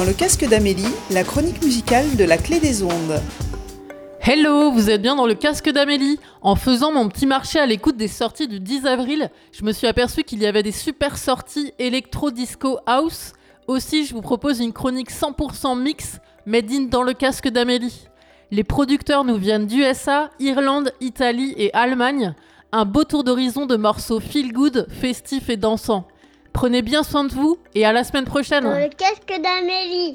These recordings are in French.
Dans le casque d'Amélie, la chronique musicale de la clé des ondes. Hello, vous êtes bien dans le casque d'Amélie. En faisant mon petit marché à l'écoute des sorties du 10 avril, je me suis aperçu qu'il y avait des super sorties électro disco house. Aussi, je vous propose une chronique 100% mix made in dans le casque d'Amélie. Les producteurs nous viennent d'USA, Irlande, Italie et Allemagne. Un beau tour d'horizon de morceaux feel good, festifs et dansants. Prenez bien soin de vous et à la semaine prochaine. Le casque d'Amélie.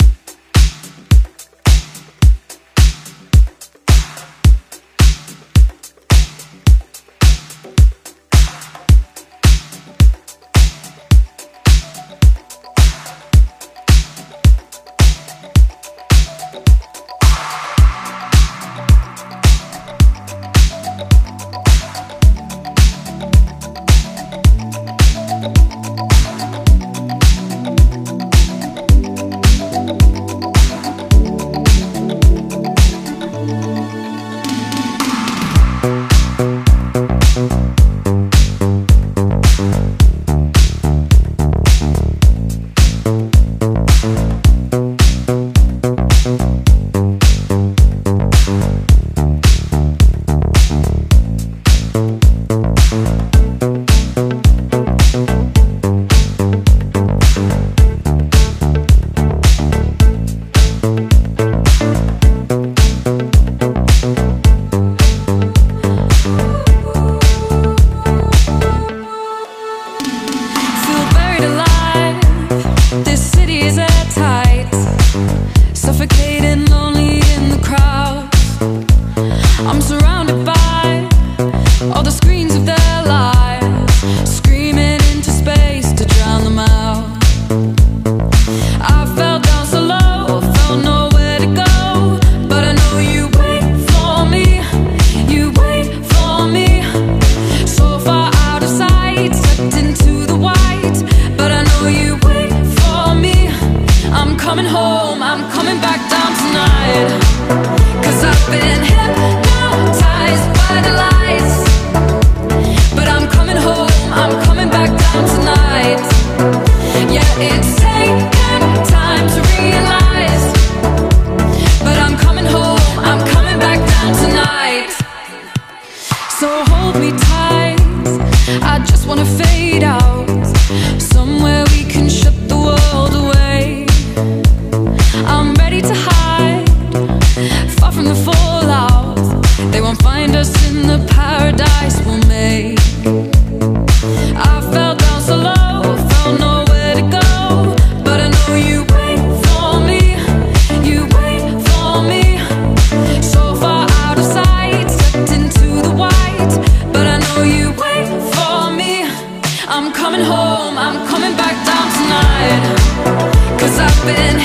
been